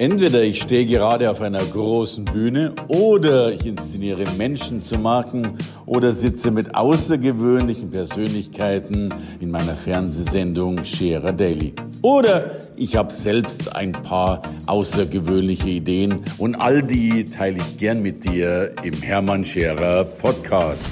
Entweder ich stehe gerade auf einer großen Bühne oder ich inszeniere Menschen zu Marken oder sitze mit außergewöhnlichen Persönlichkeiten in meiner Fernsehsendung Scherer Daily. Oder ich habe selbst ein paar außergewöhnliche Ideen und all die teile ich gern mit dir im Hermann Scherer Podcast.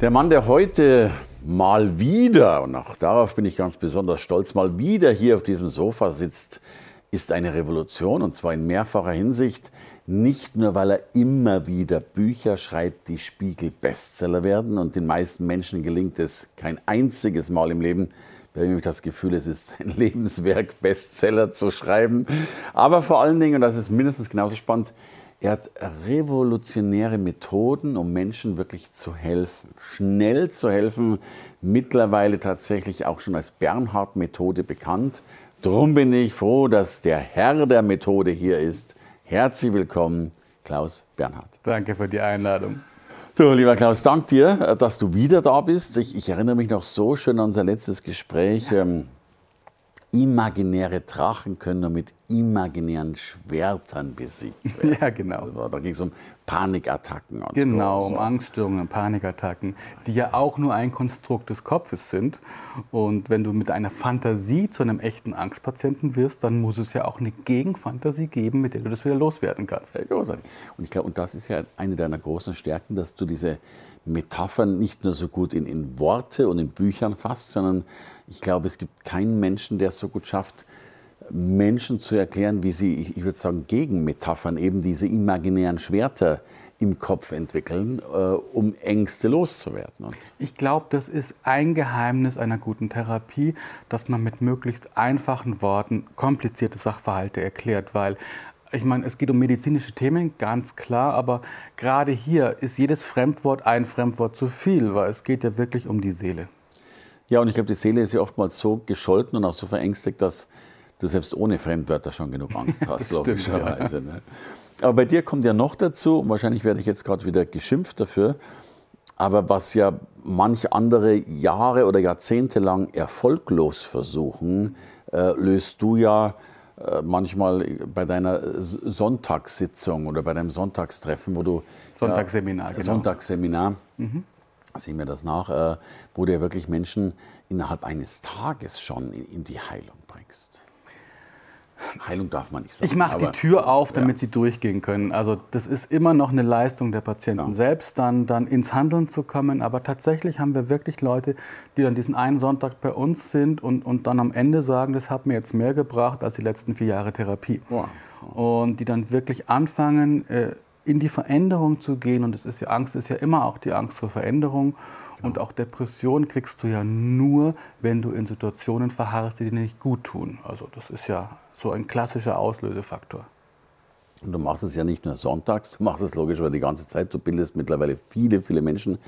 Der Mann, der heute mal wieder, und auch darauf bin ich ganz besonders stolz, mal wieder hier auf diesem Sofa sitzt, ist eine Revolution und zwar in mehrfacher Hinsicht. Nicht nur, weil er immer wieder Bücher schreibt, die Spiegel-Bestseller werden und den meisten Menschen gelingt es kein einziges Mal im Leben, bei dem ich das Gefühl, es ist ein Lebenswerk, Bestseller zu schreiben. Aber vor allen Dingen, und das ist mindestens genauso spannend, er hat revolutionäre Methoden, um Menschen wirklich zu helfen, schnell zu helfen, mittlerweile tatsächlich auch schon als Bernhard-Methode bekannt. Drum bin ich froh, dass der Herr der Methode hier ist. Herzlich willkommen, Klaus Bernhard. Danke für die Einladung. So, lieber Klaus, danke dir, dass du wieder da bist. Ich, ich erinnere mich noch so schön an unser letztes Gespräch. Ja. Ähm, imaginäre Drachen können nur mit imaginären Schwertern besiegt werden. Ja, genau. Also, da ging es um Panikattacken. Und genau, so. um Angststörungen, Panikattacken, die ja auch nur ein Konstrukt des Kopfes sind. Und wenn du mit einer Fantasie zu einem echten Angstpatienten wirst, dann muss es ja auch eine Gegenfantasie geben, mit der du das wieder loswerden kannst. Ja, großartig. Und ich glaube, und das ist ja eine deiner großen Stärken, dass du diese Metaphern nicht nur so gut in, in Worte und in Büchern fasst, sondern ich glaube, es gibt keinen Menschen, der es so gut schafft, Menschen zu erklären, wie sie, ich würde sagen, gegen Metaphern eben diese imaginären Schwerter im Kopf entwickeln, äh, um Ängste loszuwerden. Und ich glaube, das ist ein Geheimnis einer guten Therapie, dass man mit möglichst einfachen Worten komplizierte Sachverhalte erklärt, weil ich meine, es geht um medizinische Themen, ganz klar, aber gerade hier ist jedes Fremdwort ein Fremdwort zu viel, weil es geht ja wirklich um die Seele. Ja, und ich glaube, die Seele ist ja oftmals so gescholten und auch so verängstigt, dass du selbst ohne Fremdwörter schon genug Angst hast, logischerweise. Ne? Aber bei dir kommt ja noch dazu, und wahrscheinlich werde ich jetzt gerade wieder geschimpft dafür, aber was ja manch andere Jahre oder Jahrzehnte lang erfolglos versuchen, äh, löst du ja äh, manchmal bei deiner Sonntagssitzung oder bei deinem Sonntagstreffen, wo du Sonntagsseminar, ja, genau. Sonntagsseminar, mhm. Sehen wir das nach, äh, wo du ja wirklich Menschen innerhalb eines Tages schon in, in die Heilung bringst. Heilung darf man nicht sagen. Ich mache die Tür auf, damit ja. sie durchgehen können. Also das ist immer noch eine Leistung der Patienten ja. selbst, dann, dann ins Handeln zu kommen. Aber tatsächlich haben wir wirklich Leute, die dann diesen einen Sonntag bei uns sind und, und dann am Ende sagen, das hat mir jetzt mehr gebracht als die letzten vier Jahre Therapie. Wow. Und die dann wirklich anfangen, äh, in die Veränderung zu gehen. Und es ist ja Angst, ist ja immer auch die Angst vor Veränderung. Und auch Depression kriegst du ja nur, wenn du in Situationen verharrst, die dir nicht gut tun. Also das ist ja so ein klassischer Auslösefaktor. Und du machst es ja nicht nur sonntags, du machst es logisch aber die ganze Zeit. Du bildest mittlerweile viele, viele Menschen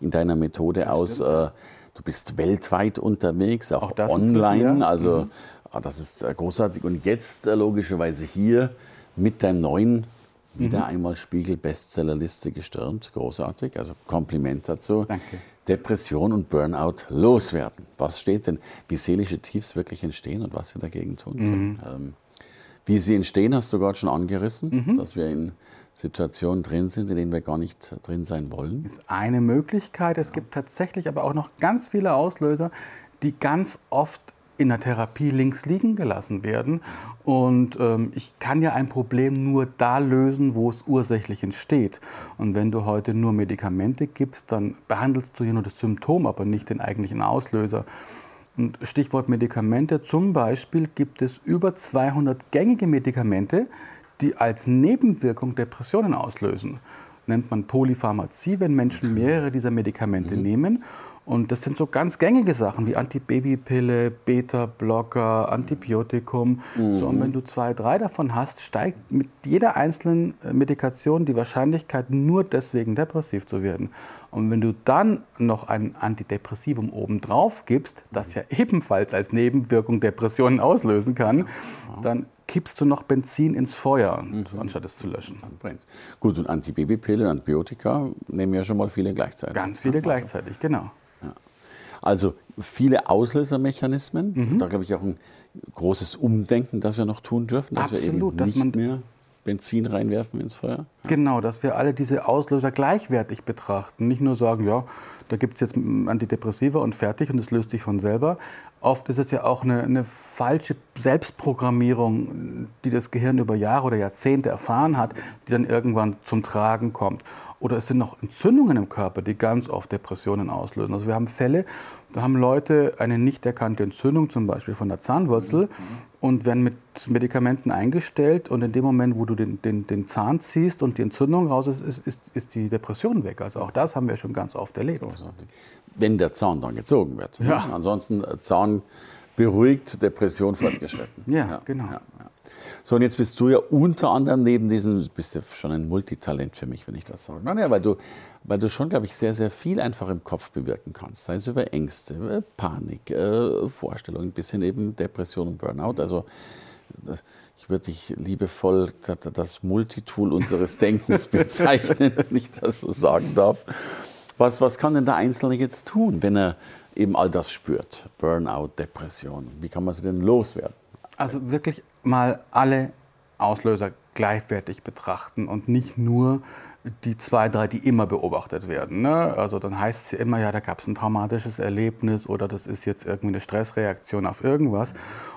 in deiner Methode das aus. Stimmt. Äh, du bist weltweit unterwegs, auch, auch online. Also mhm. Ah, das ist äh, großartig. Und jetzt äh, logischerweise hier mit deinem neuen, wieder mhm. einmal Spiegel-Bestsellerliste gestürmt. Großartig. Also Kompliment dazu. Danke. Depression und Burnout loswerden. Was steht denn, wie seelische Tiefs wirklich entstehen und was sie dagegen tun können? Mhm. Ähm, wie sie entstehen, hast du gerade schon angerissen, mhm. dass wir in Situationen drin sind, in denen wir gar nicht drin sein wollen. Das ist eine Möglichkeit. Es gibt tatsächlich aber auch noch ganz viele Auslöser, die ganz oft in der Therapie links liegen gelassen werden. Und ähm, ich kann ja ein Problem nur da lösen, wo es ursächlich entsteht. Und wenn du heute nur Medikamente gibst, dann behandelst du ja nur das Symptom, aber nicht den eigentlichen Auslöser. Und Stichwort Medikamente, zum Beispiel gibt es über 200 gängige Medikamente, die als Nebenwirkung Depressionen auslösen. Nennt man Polypharmazie, wenn Menschen mehrere dieser Medikamente mhm. nehmen. Und das sind so ganz gängige Sachen wie Antibabypille, Beta-Blocker, Antibiotikum. Mhm. So, und wenn du zwei, drei davon hast, steigt mit jeder einzelnen äh, Medikation die Wahrscheinlichkeit, nur deswegen depressiv zu werden. Und wenn du dann noch ein Antidepressivum obendrauf gibst, das ja ebenfalls als Nebenwirkung Depressionen auslösen kann, dann kippst du noch Benzin ins Feuer, mhm. anstatt es zu löschen. Gut, und Antibabypille, Antibiotika nehmen ja schon mal viele gleichzeitig. Ganz viele gleichzeitig, genau. Also viele Auslösermechanismen. Mhm. Da glaube ich auch ein großes Umdenken, das wir noch tun dürfen, dass Absolut, wir eben nicht mehr Benzin reinwerfen ins Feuer. Ja. Genau, dass wir alle diese Auslöser gleichwertig betrachten. Nicht nur sagen, ja, da gibt es jetzt Antidepressiva und fertig und es löst sich von selber. Oft ist es ja auch eine, eine, falsche Selbstprogrammierung, die das Gehirn über Jahre oder Jahrzehnte erfahren hat, die dann irgendwann zum Tragen kommt. Oder es sind noch Entzündungen im Körper, die ganz oft Depressionen auslösen. Also wir haben Fälle, da haben Leute eine nicht erkannte Entzündung, zum Beispiel von der Zahnwurzel, und werden mit Medikamenten eingestellt. Und in dem Moment, wo du den, den, den Zahn ziehst und die Entzündung raus ist, ist, ist, ist, die Depression weg. Also auch das haben wir schon ganz oft erlebt. Wenn der Zahn dann gezogen wird. Ja. Ansonsten äh, Zahn beruhigt, Depression fortgeschritten. Ja, ja genau. Ja, so, und jetzt bist du ja unter anderem neben diesem, bist ja schon ein Multitalent für mich, wenn ich das sage. Nein, ja, weil du, weil du schon, glaube ich, sehr, sehr viel einfach im Kopf bewirken kannst. Sei es über Ängste, Panik, äh, Vorstellungen, bis hin eben Depression und Burnout. Also, ich würde dich liebevoll das Multitool unseres Denkens bezeichnen, wenn ich das so sagen darf. Was, was kann denn der Einzelne jetzt tun, wenn er eben all das spürt? Burnout, Depression. Wie kann man sie denn loswerden? Also wirklich mal alle Auslöser gleichwertig betrachten und nicht nur die zwei, drei, die immer beobachtet werden. Ne? Also dann heißt es ja immer, ja, da gab es ein traumatisches Erlebnis oder das ist jetzt irgendwie eine Stressreaktion auf irgendwas.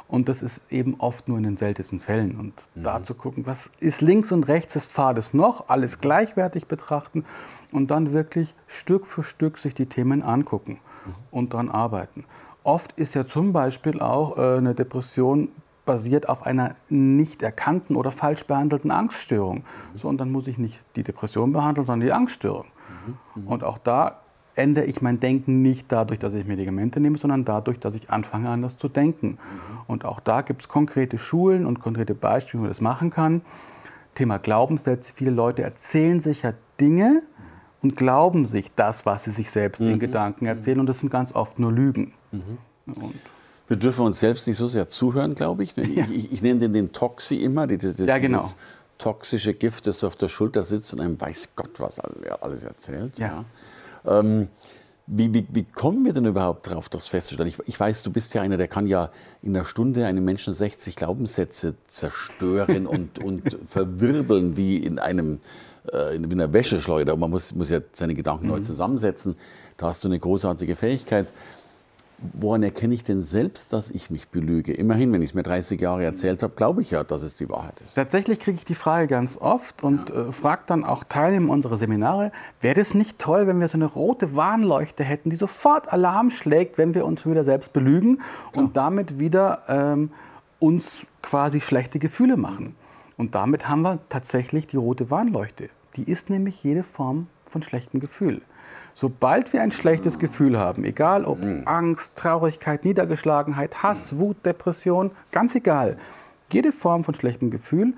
Und das ist eben oft nur in den seltensten Fällen. Und mhm. da zu gucken, was ist links und rechts des Pfades noch, alles gleichwertig betrachten und dann wirklich Stück für Stück sich die Themen angucken mhm. und daran arbeiten. Oft ist ja zum Beispiel auch äh, eine Depression basiert auf einer nicht erkannten oder falsch behandelten Angststörung. So, und dann muss ich nicht die Depression behandeln, sondern die Angststörung. Mhm. Und auch da ändere ich mein Denken nicht dadurch, dass ich Medikamente nehme, sondern dadurch, dass ich anfange, anders zu denken. Mhm. Und auch da gibt es konkrete Schulen und konkrete Beispiele, wie man das machen kann. Thema Glaubenssätze. Viele Leute erzählen sich ja Dinge und glauben sich das, was sie sich selbst mhm. in Gedanken erzählen. Und das sind ganz oft nur Lügen. Mhm. Und wir dürfen uns selbst nicht so sehr zuhören, glaube ich. Ich, ich, ich nenne den den Toxi immer, dieses, ja, genau. toxische Gift, das auf der Schulter sitzt und einem weiß Gott was alles erzählt. Ja. ja. Ähm, wie, wie, wie, kommen wir denn überhaupt drauf, das festzustellen? Ich, ich, weiß, du bist ja einer, der kann ja in einer Stunde einem Menschen 60 Glaubenssätze zerstören und, und verwirbeln wie in einem äh, in einer Wäscheschleuder. Man muss, muss ja seine Gedanken mhm. neu zusammensetzen. Da hast du eine großartige Fähigkeit woran erkenne ich denn selbst, dass ich mich belüge? Immerhin, wenn ich es mir 30 Jahre erzählt habe, glaube ich ja, dass es die Wahrheit ist. Tatsächlich kriege ich die Frage ganz oft und äh, frage dann auch Teilnehmer unserer Seminare, wäre es nicht toll, wenn wir so eine rote Warnleuchte hätten, die sofort Alarm schlägt, wenn wir uns schon wieder selbst belügen und ja. damit wieder ähm, uns quasi schlechte Gefühle machen. Und damit haben wir tatsächlich die rote Warnleuchte. Die ist nämlich jede Form von schlechtem Gefühl. Sobald wir ein schlechtes Gefühl haben, egal ob mhm. Angst, Traurigkeit, Niedergeschlagenheit, Hass, Wut, Depression, ganz egal, jede Form von schlechtem Gefühl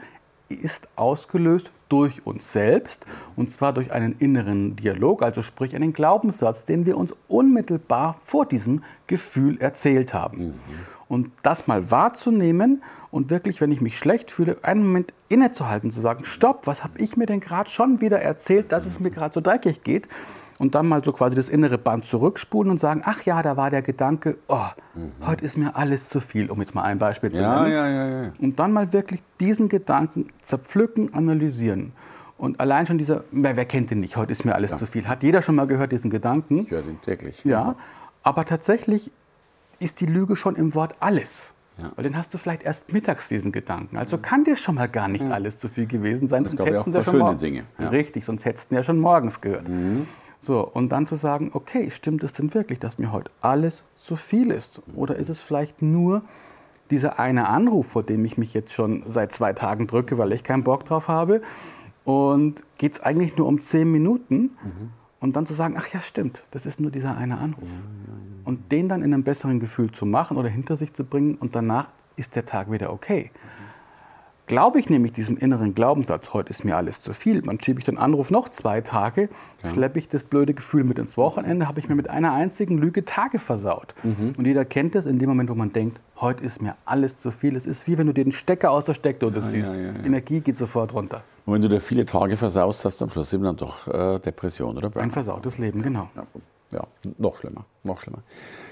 ist ausgelöst durch uns selbst und zwar durch einen inneren Dialog, also sprich einen Glaubenssatz, den wir uns unmittelbar vor diesem Gefühl erzählt haben. Mhm. Und das mal wahrzunehmen und wirklich, wenn ich mich schlecht fühle, einen Moment innezuhalten, zu sagen, stopp, was habe ich mir denn gerade schon wieder erzählt, dass es mir gerade so dreckig geht und dann mal so quasi das innere Band zurückspulen und sagen, ach ja, da war der Gedanke, oh, mhm. heute ist mir alles zu viel, um jetzt mal ein Beispiel zu ja, nennen. Ja, ja, ja. Und dann mal wirklich diesen Gedanken zerpflücken, analysieren. Und allein schon dieser, wer, wer kennt den nicht, heute ist mir alles ja. zu viel. Hat jeder schon mal gehört, diesen Gedanken? Ich höre den täglich. Ja, aber tatsächlich ist die Lüge schon im Wort alles. Ja. Weil dann hast du vielleicht erst mittags diesen Gedanken. Also kann dir schon mal gar nicht alles zu viel gewesen sein. Das sonst hättest ja schon Dinge. Ja. Richtig, sonst hättest du ja schon morgens gehört. Mhm. So, und dann zu sagen, okay, stimmt es denn wirklich, dass mir heute alles zu viel ist? Oder ist es vielleicht nur dieser eine Anruf, vor dem ich mich jetzt schon seit zwei Tagen drücke, weil ich keinen Bock drauf habe? Und geht es eigentlich nur um zehn Minuten? Mhm. Und dann zu sagen, ach ja, stimmt, das ist nur dieser eine Anruf. Und den dann in einem besseren Gefühl zu machen oder hinter sich zu bringen und danach ist der Tag wieder okay. Glaube ich nämlich diesem inneren Glaubenssatz, heute ist mir alles zu viel, dann schiebe ich den Anruf noch zwei Tage, ja. schleppe ich das blöde Gefühl mit ins Wochenende, habe ich mir mit einer einzigen Lüge Tage versaut. Mhm. Und jeder kennt das in dem Moment, wo man denkt, heute ist mir alles zu viel. Es ist wie wenn du dir den Stecker aus der Steckdose ja, ziehst. Ja, Energie geht sofort runter. Und wenn du dir viele Tage versaust, hast du am Schluss eben dann doch äh, Depression oder Burnout. Ein versautes Leben, genau. ja, noch schlimmer, noch schlimmer.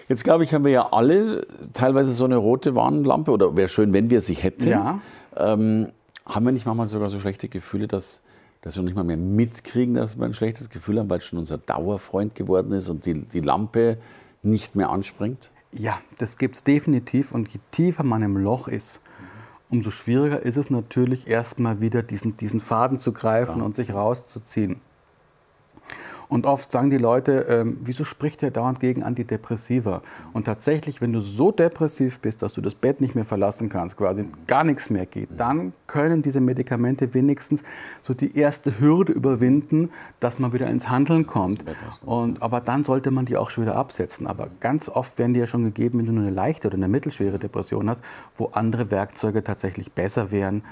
Jetzt glaube ich, haben wir ja alle teilweise so eine rote Warnlampe oder wäre schön, wenn wir sie hätten. Ja. Ähm, haben wir nicht manchmal sogar so schlechte Gefühle, dass, dass wir nicht mal mehr mitkriegen, dass wir ein schlechtes Gefühl haben, weil es schon unser Dauerfreund geworden ist und die, die Lampe nicht mehr anspringt? Ja, das gibt es definitiv. Und je tiefer man im Loch ist, umso schwieriger ist es natürlich, erstmal wieder diesen, diesen Faden zu greifen ja. und sich rauszuziehen. Und oft sagen die Leute, ähm, wieso spricht der dauernd gegen Antidepressiva? Und tatsächlich, wenn du so depressiv bist, dass du das Bett nicht mehr verlassen kannst, quasi gar nichts mehr geht, dann können diese Medikamente wenigstens so die erste Hürde überwinden, dass man wieder ins Handeln kommt. Und, aber dann sollte man die auch schon wieder absetzen. Aber ganz oft werden die ja schon gegeben, wenn du nur eine leichte oder eine mittelschwere Depression hast, wo andere Werkzeuge tatsächlich besser wären.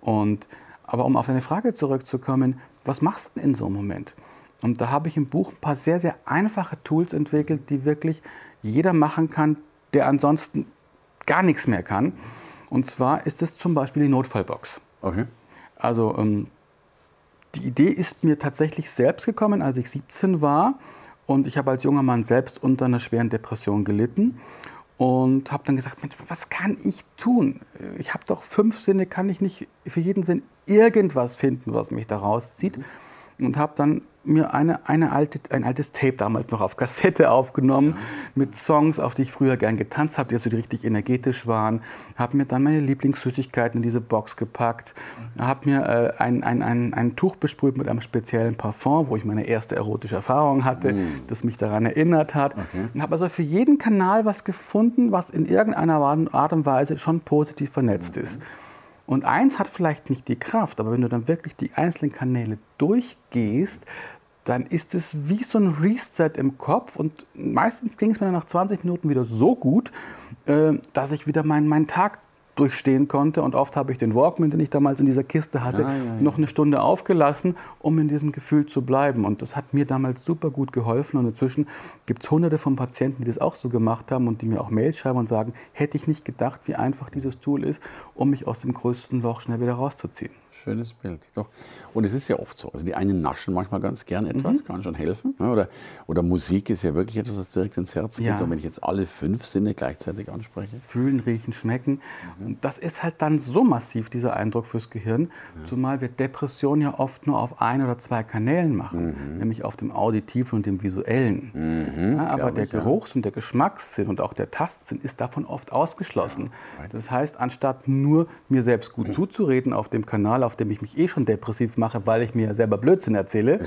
Und, aber um auf deine Frage zurückzukommen, was machst du in so einem Moment? Und da habe ich im Buch ein paar sehr, sehr einfache Tools entwickelt, die wirklich jeder machen kann, der ansonsten gar nichts mehr kann. Und zwar ist es zum Beispiel die Notfallbox. Okay. Also ähm, die Idee ist mir tatsächlich selbst gekommen, als ich 17 war. Und ich habe als junger Mann selbst unter einer schweren Depression gelitten und habe dann gesagt, Mensch, was kann ich tun? Ich habe doch fünf Sinne, kann ich nicht für jeden Sinn irgendwas finden, was mich da rauszieht? Und habe dann mir eine, eine alte, ein altes Tape damals noch auf Kassette aufgenommen ja. mit Songs, auf die ich früher gern getanzt habe, die also richtig energetisch waren. Habe mir dann meine Lieblingssüßigkeiten in diese Box gepackt. Habe mir äh, ein, ein, ein, ein Tuch besprüht mit einem speziellen Parfum, wo ich meine erste erotische Erfahrung hatte, mhm. das mich daran erinnert hat. Okay. Und habe also für jeden Kanal was gefunden, was in irgendeiner Art und Weise schon positiv vernetzt mhm. ist. Und eins hat vielleicht nicht die Kraft, aber wenn du dann wirklich die einzelnen Kanäle durchgehst, dann ist es wie so ein Reset im Kopf. Und meistens ging es mir dann nach 20 Minuten wieder so gut, äh, dass ich wieder meinen, meinen Tag durchstehen konnte. Und oft habe ich den Walkman, den ich damals in dieser Kiste hatte, ja, ja, ja. noch eine Stunde aufgelassen, um in diesem Gefühl zu bleiben. Und das hat mir damals super gut geholfen. Und inzwischen gibt es hunderte von Patienten, die das auch so gemacht haben und die mir auch Mails schreiben und sagen, hätte ich nicht gedacht, wie einfach dieses Tool ist, um mich aus dem größten Loch schnell wieder rauszuziehen. Schönes Bild. Doch. Und es ist ja oft so. Also die einen naschen manchmal ganz gern etwas, mhm. kann schon helfen. Ne? Oder, oder Musik ist ja wirklich etwas, das direkt ins Herz geht. Ja. Und wenn ich jetzt alle fünf Sinne gleichzeitig anspreche. Fühlen, riechen, schmecken. Mhm. Und das ist halt dann so massiv, dieser Eindruck fürs Gehirn. Ja. Zumal wir Depressionen ja oft nur auf ein oder zwei Kanälen machen. Mhm. Nämlich auf dem auditiven und dem visuellen. Mhm. Ja, aber der ich, Geruchs- und der Geschmackssinn und auch der Tastsinn ist davon oft ausgeschlossen. Das heißt, anstatt nur mir selbst gut zuzureden auf dem Kanal, auf dem ich mich eh schon depressiv mache, weil ich mir selber Blödsinn erzähle,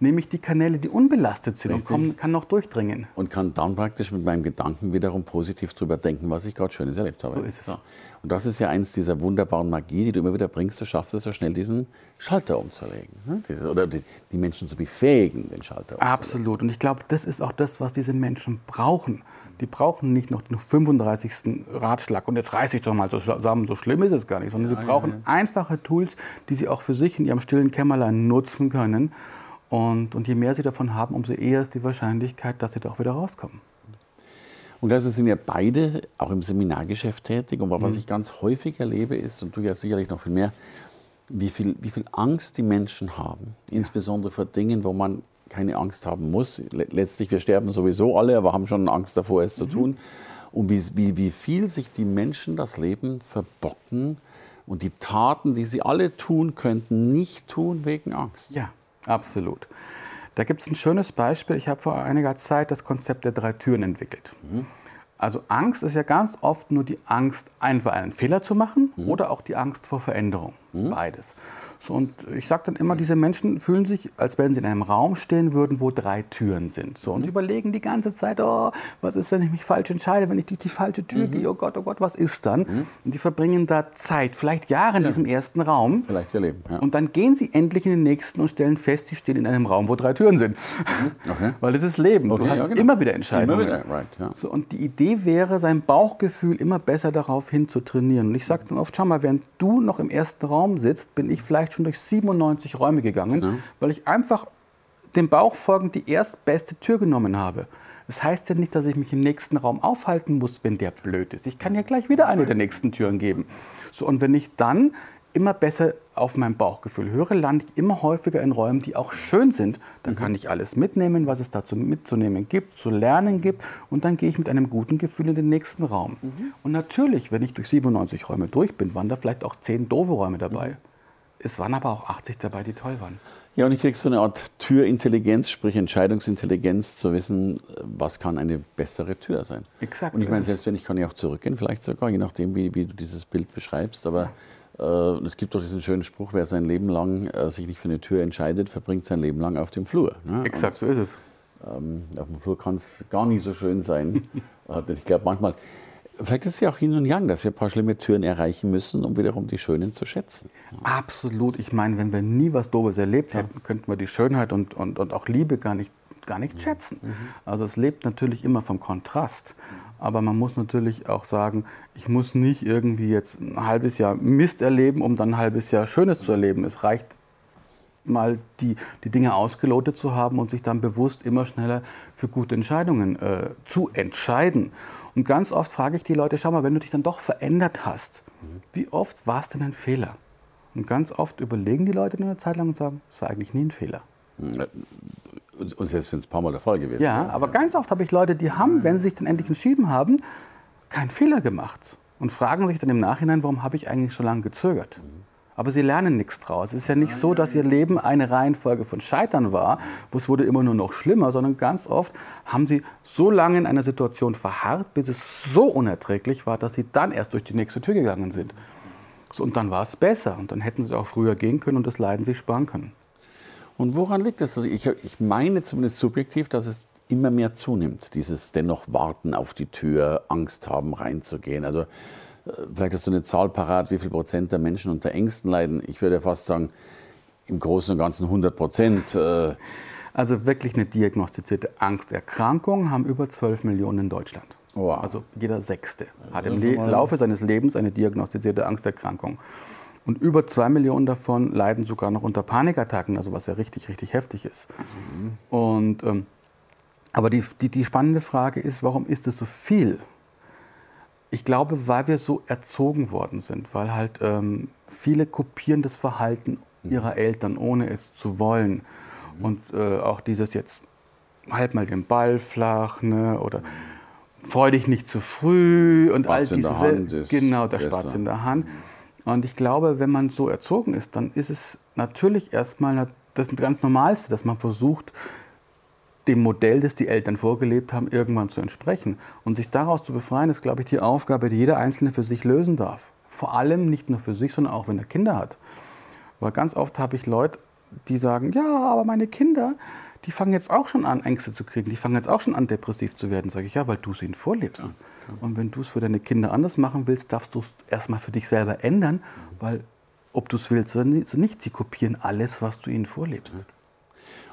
nehme ich die Kanäle, die unbelastet sind Richtig. und komm, kann noch durchdringen. Und kann dann praktisch mit meinem Gedanken wiederum positiv drüber denken, was ich gerade Schönes erlebt habe. So ist es. Ja. Und das ist ja eins dieser wunderbaren Magie, die du immer wieder bringst. Du schaffst es so schnell, diesen Schalter umzulegen. Ne? Oder die, die, Menschen zu befähigen, den Schalter umzulegen. Absolut. Und ich glaube, das ist auch das, was diese Menschen brauchen. Die brauchen nicht noch den 35. Ratschlag und jetzt reiße ich doch mal zusammen, so schlimm ist es gar nicht, sondern sie brauchen einfache Tools, die sie auch für sich in ihrem stillen Kämmerlein nutzen können. Und, und je mehr sie davon haben, umso eher ist die Wahrscheinlichkeit, dass sie da auch wieder rauskommen. Und also sind ja beide auch im Seminargeschäft tätig. Und was mhm. ich ganz häufig erlebe, ist, und du ja sicherlich noch viel mehr, wie viel, wie viel Angst die Menschen haben. Insbesondere vor Dingen, wo man keine Angst haben muss. Letztlich, wir sterben sowieso alle, aber haben schon Angst davor, es mhm. zu tun. Und wie, wie, wie viel sich die Menschen das Leben verbocken und die Taten, die sie alle tun könnten, nicht tun wegen Angst. Ja, absolut. Da gibt es ein schönes Beispiel. Ich habe vor einiger Zeit das Konzept der drei Türen entwickelt. Mhm. Also Angst ist ja ganz oft nur die Angst, einfach einen Fehler zu machen mhm. oder auch die Angst vor Veränderung. Mhm. Beides. Und ich sage dann immer, diese Menschen fühlen sich, als wenn sie in einem Raum stehen würden, wo drei Türen sind. So, und mhm. überlegen die ganze Zeit, oh, was ist, wenn ich mich falsch entscheide, wenn ich durch die falsche Tür mhm. gehe, oh Gott, oh Gott, was ist dann? Mhm. Und die verbringen da Zeit, vielleicht Jahre in ja. diesem ersten Raum. Vielleicht ihr Leben, ja. Und dann gehen sie endlich in den nächsten und stellen fest, sie stehen in einem Raum, wo drei Türen sind. Mhm. Okay. Weil es ist Leben. Okay, du hast ja, genau. immer wieder Entscheidungen. Immer wieder, right, ja. so, und die Idee wäre, sein Bauchgefühl immer besser darauf hin zu trainieren. Und ich sage dann oft, schau mal, während du noch im ersten Raum sitzt, bin ich vielleicht schon durch 97 Räume gegangen, ja. weil ich einfach dem Bauch folgend die erstbeste Tür genommen habe. Das heißt ja nicht, dass ich mich im nächsten Raum aufhalten muss, wenn der blöd ist. Ich kann ja gleich wieder eine der nächsten Türen geben. So, und wenn ich dann immer besser auf mein Bauchgefühl höre, lande ich immer häufiger in Räumen, die auch schön sind. Dann mhm. kann ich alles mitnehmen, was es dazu mitzunehmen gibt, zu lernen gibt. Und dann gehe ich mit einem guten Gefühl in den nächsten Raum. Mhm. Und natürlich, wenn ich durch 97 Räume durch bin, waren da vielleicht auch 10 doofe Räume dabei. Mhm. Es waren aber auch 80 dabei, die toll waren. Ja, und ich kriege so eine Art Türintelligenz, sprich Entscheidungsintelligenz, zu wissen, was kann eine bessere Tür sein. Exakt. Und ich meine, selbst wenn ich kann ja auch zurückgehen, vielleicht sogar, je nachdem, wie, wie du dieses Bild beschreibst. Aber äh, es gibt doch diesen schönen Spruch, wer sein Leben lang äh, sich nicht für eine Tür entscheidet, verbringt sein Leben lang auf dem Flur. Ne? Exakt, und, so ist es. Ähm, auf dem Flur kann es gar nicht so schön sein. ich glaube manchmal, Vielleicht ist es ja auch Yin und Yang, dass wir ein paar schlimme Türen erreichen müssen, um wiederum die Schönen zu schätzen. Absolut. Ich meine, wenn wir nie was Doofes erlebt hätten, ja. könnten wir die Schönheit und, und, und auch Liebe gar nicht, gar nicht schätzen. Mhm. Also es lebt natürlich immer vom Kontrast. Aber man muss natürlich auch sagen, ich muss nicht irgendwie jetzt ein halbes Jahr Mist erleben, um dann ein halbes Jahr Schönes zu erleben. Es reicht mal die, die Dinge ausgelotet zu haben und sich dann bewusst immer schneller für gute Entscheidungen äh, zu entscheiden. Und ganz oft frage ich die Leute, schau mal, wenn du dich dann doch verändert hast, wie oft war es denn ein Fehler? Und ganz oft überlegen die Leute eine Zeit lang und sagen, es war eigentlich nie ein Fehler. Und selbst sind es ein paar Mal der Fall gewesen. Ja, aber ganz oft habe ich Leute, die haben, wenn sie sich dann endlich entschieden haben, keinen Fehler gemacht. Und fragen sich dann im Nachhinein, warum habe ich eigentlich so lange gezögert? Mhm. Aber sie lernen nichts draus. Es ist ja nicht so, dass ihr Leben eine Reihenfolge von Scheitern war, wo es wurde immer nur noch schlimmer, sondern ganz oft haben sie so lange in einer Situation verharrt, bis es so unerträglich war, dass sie dann erst durch die nächste Tür gegangen sind. So, und dann war es besser und dann hätten sie auch früher gehen können und das Leiden sich sparen können. Und woran liegt das? Also ich, ich meine zumindest subjektiv, dass es immer mehr zunimmt, dieses dennoch Warten auf die Tür, Angst haben reinzugehen. Also Vielleicht hast du eine Zahl parat, wie viel Prozent der Menschen unter Ängsten leiden. Ich würde fast sagen, im Großen und Ganzen 100 Prozent. Äh. Also wirklich eine diagnostizierte Angsterkrankung haben über 12 Millionen in Deutschland. Wow. Also jeder Sechste hat im Laufe seines Lebens eine diagnostizierte Angsterkrankung. Und über zwei Millionen davon leiden sogar noch unter Panikattacken, also was ja richtig, richtig heftig ist. Mhm. Und, ähm, aber die, die, die spannende Frage ist, warum ist es so viel? Ich glaube, weil wir so erzogen worden sind, weil halt ähm, viele kopieren das Verhalten ihrer Eltern, ohne es zu wollen. Und äh, auch dieses jetzt, halt mal den Ball flach, ne? oder freu dich nicht zu früh und Spatz all diese. genau, der Spatz in der Hand. Und ich glaube, wenn man so erzogen ist, dann ist es natürlich erstmal das ganz Normalste, dass man versucht, dem Modell, das die Eltern vorgelebt haben, irgendwann zu entsprechen. Und sich daraus zu befreien, ist, glaube ich, die Aufgabe, die jeder Einzelne für sich lösen darf. Vor allem nicht nur für sich, sondern auch, wenn er Kinder hat. Weil ganz oft habe ich Leute, die sagen, ja, aber meine Kinder, die fangen jetzt auch schon an, Ängste zu kriegen, die fangen jetzt auch schon an, depressiv zu werden. Sage ich, ja, weil du es ihnen vorlebst. Ja, Und wenn du es für deine Kinder anders machen willst, darfst du es erstmal für dich selber ändern, weil ob du es willst oder nicht, sie kopieren alles, was du ihnen vorlebst. Ja.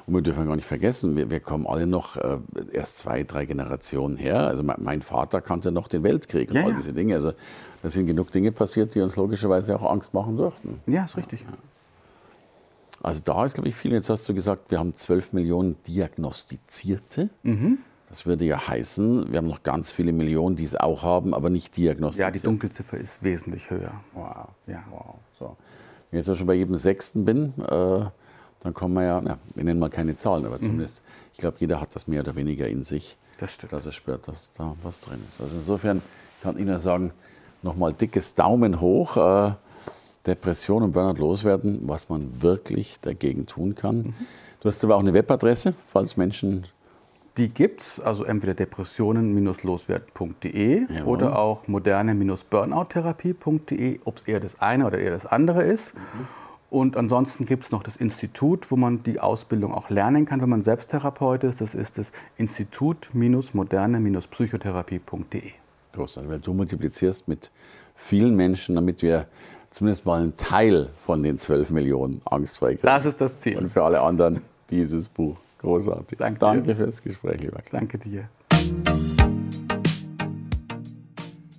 Und wir dürfen gar nicht vergessen, wir, wir kommen alle noch äh, erst zwei, drei Generationen her. Also mein, Vater kannte noch den Weltkrieg und ja, all diese Dinge. Also da sind genug Dinge passiert, die uns logischerweise auch Angst machen dürften. Ja, ist richtig. Ja. Also da ist, glaube ich, viel. Jetzt hast du gesagt, wir haben 12 Millionen Diagnostizierte. Mhm. Das würde ja heißen, wir haben noch ganz viele Millionen, die es auch haben, aber nicht diagnostiziert. Ja, die Dunkelziffer ist wesentlich höher. Wow. Ja. wow. So. Wenn ich jetzt schon bei jedem Sechsten bin, äh, dann kommen wir ja, na, wir nennen mal keine Zahlen, aber mhm. zumindest, mhm. ich glaube, jeder hat das mehr oder weniger in sich, das dass er spürt, dass da was drin ist. Also insofern kann ich Ihnen sagen, nochmal dickes Daumen hoch, äh, Depression und Burnout loswerden, was man wirklich dagegen tun kann. Mhm. Du hast aber auch eine Webadresse, falls Menschen die gibt es, also entweder depressionen-loswerden.de oder auch moderne-burnouttherapie.de, ob es eher das eine oder eher das andere ist. Mhm. Und ansonsten gibt es noch das Institut, wo man die Ausbildung auch lernen kann, wenn man Selbsttherapeut ist. Das ist das Institut-moderne-psychotherapie.de. Großartig, weil du multiplizierst mit vielen Menschen, damit wir zumindest mal einen Teil von den 12 Millionen angstfrei kriegen. Das ist das Ziel. Und für alle anderen dieses Buch. Großartig. Danke, Danke für das Gespräch, lieber Klaus. Danke dir.